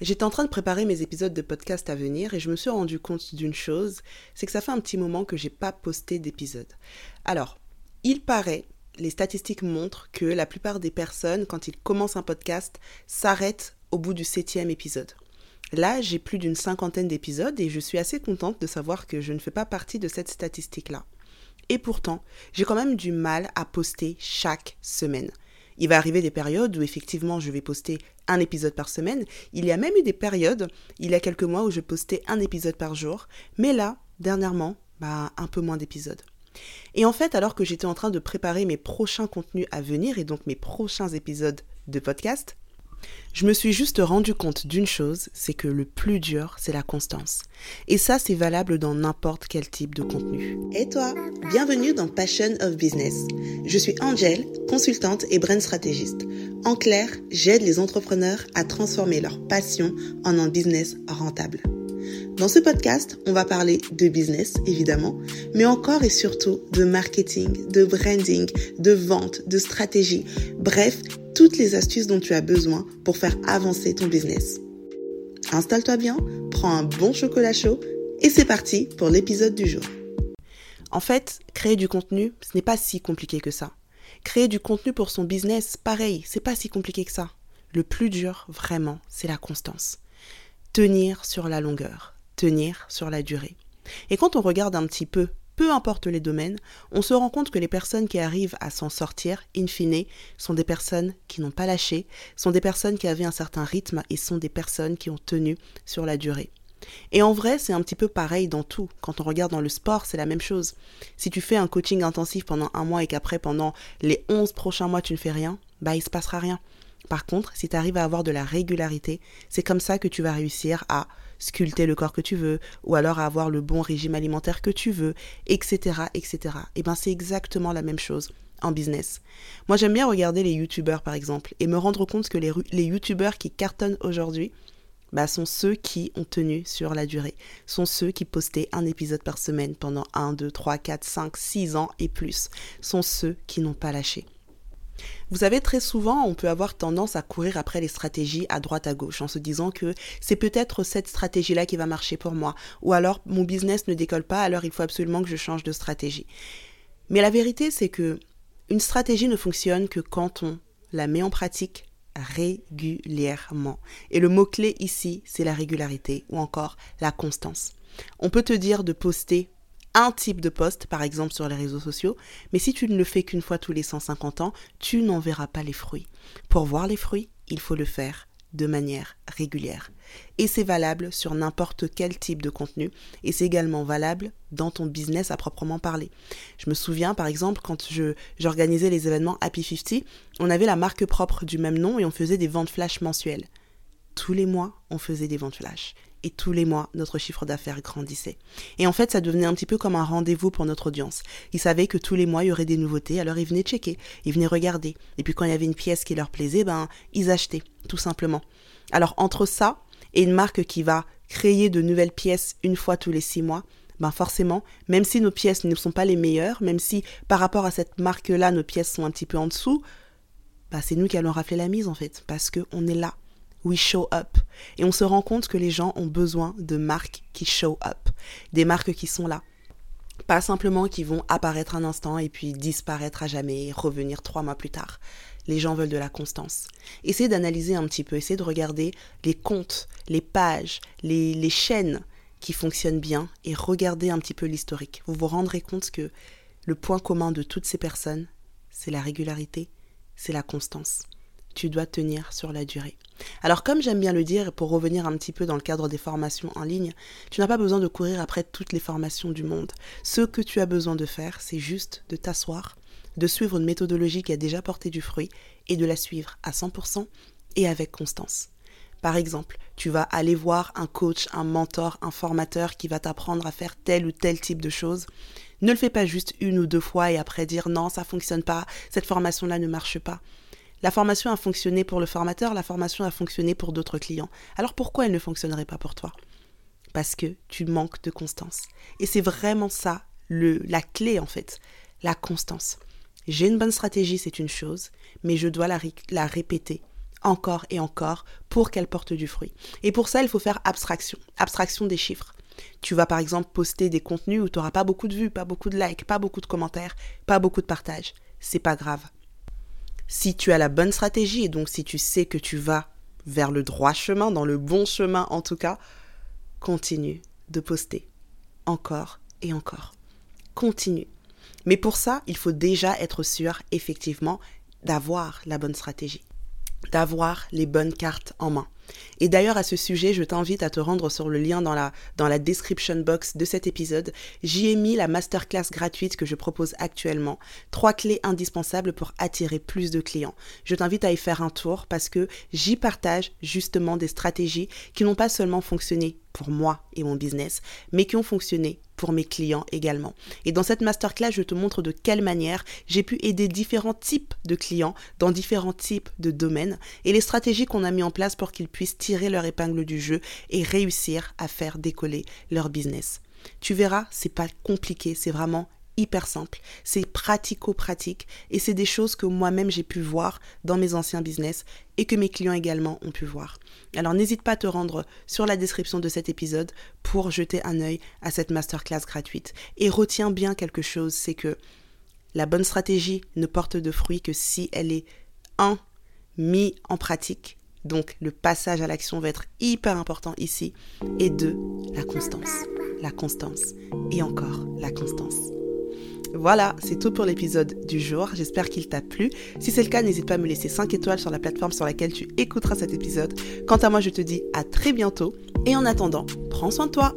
J'étais en train de préparer mes épisodes de podcast à venir et je me suis rendu compte d'une chose, c'est que ça fait un petit moment que j'ai pas posté d'épisode. Alors, il paraît, les statistiques montrent que la plupart des personnes, quand ils commencent un podcast, s'arrêtent au bout du septième épisode. Là, j'ai plus d'une cinquantaine d'épisodes et je suis assez contente de savoir que je ne fais pas partie de cette statistique-là. Et pourtant, j'ai quand même du mal à poster chaque semaine. Il va arriver des périodes où effectivement je vais poster un épisode par semaine. Il y a même eu des périodes, il y a quelques mois, où je postais un épisode par jour. Mais là, dernièrement, bah, un peu moins d'épisodes. Et en fait, alors que j'étais en train de préparer mes prochains contenus à venir et donc mes prochains épisodes de podcast, je me suis juste rendu compte d'une chose, c'est que le plus dur, c'est la constance. Et ça, c'est valable dans n'importe quel type de contenu. Et toi, bienvenue dans Passion of Business. Je suis Angel, consultante et brand stratégiste. En clair, j'aide les entrepreneurs à transformer leur passion en un business rentable. Dans ce podcast, on va parler de business, évidemment, mais encore et surtout de marketing, de branding, de vente, de stratégie, bref, toutes les astuces dont tu as besoin pour faire avancer ton business. Installe-toi bien, prends un bon chocolat chaud et c'est parti pour l'épisode du jour. En fait, créer du contenu, ce n'est pas si compliqué que ça. Créer du contenu pour son business, pareil, c'est pas si compliqué que ça. Le plus dur, vraiment, c'est la constance. Tenir sur la longueur, tenir sur la durée. Et quand on regarde un petit peu peu importe les domaines, on se rend compte que les personnes qui arrivent à s'en sortir, in fine, sont des personnes qui n'ont pas lâché, sont des personnes qui avaient un certain rythme et sont des personnes qui ont tenu sur la durée. Et en vrai, c'est un petit peu pareil dans tout. Quand on regarde dans le sport, c'est la même chose. Si tu fais un coaching intensif pendant un mois et qu'après, pendant les 11 prochains mois, tu ne fais rien, bah il se passera rien. Par contre, si tu arrives à avoir de la régularité, c'est comme ça que tu vas réussir à sculpter le corps que tu veux, ou alors avoir le bon régime alimentaire que tu veux, etc., etc. Et ben c'est exactement la même chose en business. Moi j'aime bien regarder les youtubeurs par exemple et me rendre compte que les, les youtubeurs qui cartonnent aujourd'hui, bah, sont ceux qui ont tenu sur la durée, sont ceux qui postaient un épisode par semaine pendant 1, 2, 3, 4, 5, 6 ans et plus, sont ceux qui n'ont pas lâché. Vous savez, très souvent, on peut avoir tendance à courir après les stratégies à droite à gauche en se disant que c'est peut-être cette stratégie-là qui va marcher pour moi, ou alors mon business ne décolle pas, alors il faut absolument que je change de stratégie. Mais la vérité, c'est que une stratégie ne fonctionne que quand on la met en pratique régulièrement. Et le mot-clé ici, c'est la régularité ou encore la constance. On peut te dire de poster un type de poste, par exemple sur les réseaux sociaux, mais si tu ne le fais qu'une fois tous les 150 ans, tu n'en verras pas les fruits. Pour voir les fruits, il faut le faire de manière régulière. Et c'est valable sur n'importe quel type de contenu, et c'est également valable dans ton business à proprement parler. Je me souviens par exemple quand j'organisais les événements Happy 50, on avait la marque propre du même nom et on faisait des ventes flash mensuelles. Tous les mois, on faisait des ventes flash et tous les mois, notre chiffre d'affaires grandissait. Et en fait, ça devenait un petit peu comme un rendez-vous pour notre audience. Ils savaient que tous les mois, il y aurait des nouveautés, alors ils venaient checker, ils venaient regarder. Et puis quand il y avait une pièce qui leur plaisait, ben, ils achetaient, tout simplement. Alors entre ça et une marque qui va créer de nouvelles pièces une fois tous les six mois, ben forcément, même si nos pièces ne sont pas les meilleures, même si par rapport à cette marque-là, nos pièces sont un petit peu en dessous, ben c'est nous qui allons rafler la mise en fait, parce qu'on est là we show up. Et on se rend compte que les gens ont besoin de marques qui show up, des marques qui sont là. Pas simplement qui vont apparaître un instant et puis disparaître à jamais et revenir trois mois plus tard. Les gens veulent de la constance. Essayez d'analyser un petit peu, essayez de regarder les comptes, les pages, les, les chaînes qui fonctionnent bien et regardez un petit peu l'historique. Vous vous rendrez compte que le point commun de toutes ces personnes, c'est la régularité, c'est la constance tu dois tenir sur la durée. Alors comme j'aime bien le dire, pour revenir un petit peu dans le cadre des formations en ligne, tu n'as pas besoin de courir après toutes les formations du monde. Ce que tu as besoin de faire, c'est juste de t'asseoir, de suivre une méthodologie qui a déjà porté du fruit et de la suivre à 100% et avec constance. Par exemple, tu vas aller voir un coach, un mentor, un formateur qui va t'apprendre à faire tel ou tel type de choses. Ne le fais pas juste une ou deux fois et après dire non, ça fonctionne pas, cette formation-là ne marche pas. La formation a fonctionné pour le formateur, la formation a fonctionné pour d'autres clients. Alors pourquoi elle ne fonctionnerait pas pour toi? Parce que tu manques de constance. Et c'est vraiment ça, le, la clé en fait, la constance. J'ai une bonne stratégie, c'est une chose, mais je dois la, répéter encore et encore pour qu'elle porte du fruit. Et pour ça, il faut faire abstraction, abstraction des chiffres. Tu vas par exemple poster des contenus où tu n'auras pas beaucoup de vues, pas beaucoup de likes, pas beaucoup de commentaires, pas beaucoup de partages. C'est pas grave. Si tu as la bonne stratégie et donc si tu sais que tu vas vers le droit chemin, dans le bon chemin en tout cas, continue de poster encore et encore. Continue. Mais pour ça, il faut déjà être sûr, effectivement, d'avoir la bonne stratégie, d'avoir les bonnes cartes en main. Et d'ailleurs, à ce sujet, je t'invite à te rendre sur le lien dans la, description box de cet épisode. J'y ai mis la masterclass gratuite que je propose actuellement. Trois clés indispensables pour attirer plus de clients. Je t'invite à y faire un tour parce que j'y partage justement des stratégies qui n'ont pas seulement fonctionné pour moi et mon business, mais qui ont fonctionné pour mes clients également. Et dans cette masterclass, je te montre de quelle manière j'ai pu aider différents types de clients dans différents types de domaines et les stratégies qu'on a mis en place pour qu'ils puissent tirer leur épingle du jeu et réussir à faire décoller leur business. Tu verras, c'est pas compliqué, c'est vraiment hyper simple, c'est pratico-pratique et c'est des choses que moi-même j'ai pu voir dans mes anciens business et que mes clients également ont pu voir. Alors n'hésite pas à te rendre sur la description de cet épisode pour jeter un œil à cette masterclass gratuite. Et retiens bien quelque chose, c'est que la bonne stratégie ne porte de fruits que si elle est un mis en pratique. Donc le passage à l'action va être hyper important ici. Et deux, la constance. La constance. Et encore la constance. Voilà, c'est tout pour l'épisode du jour. J'espère qu'il t'a plu. Si c'est le cas, n'hésite pas à me laisser 5 étoiles sur la plateforme sur laquelle tu écouteras cet épisode. Quant à moi, je te dis à très bientôt. Et en attendant, prends soin de toi.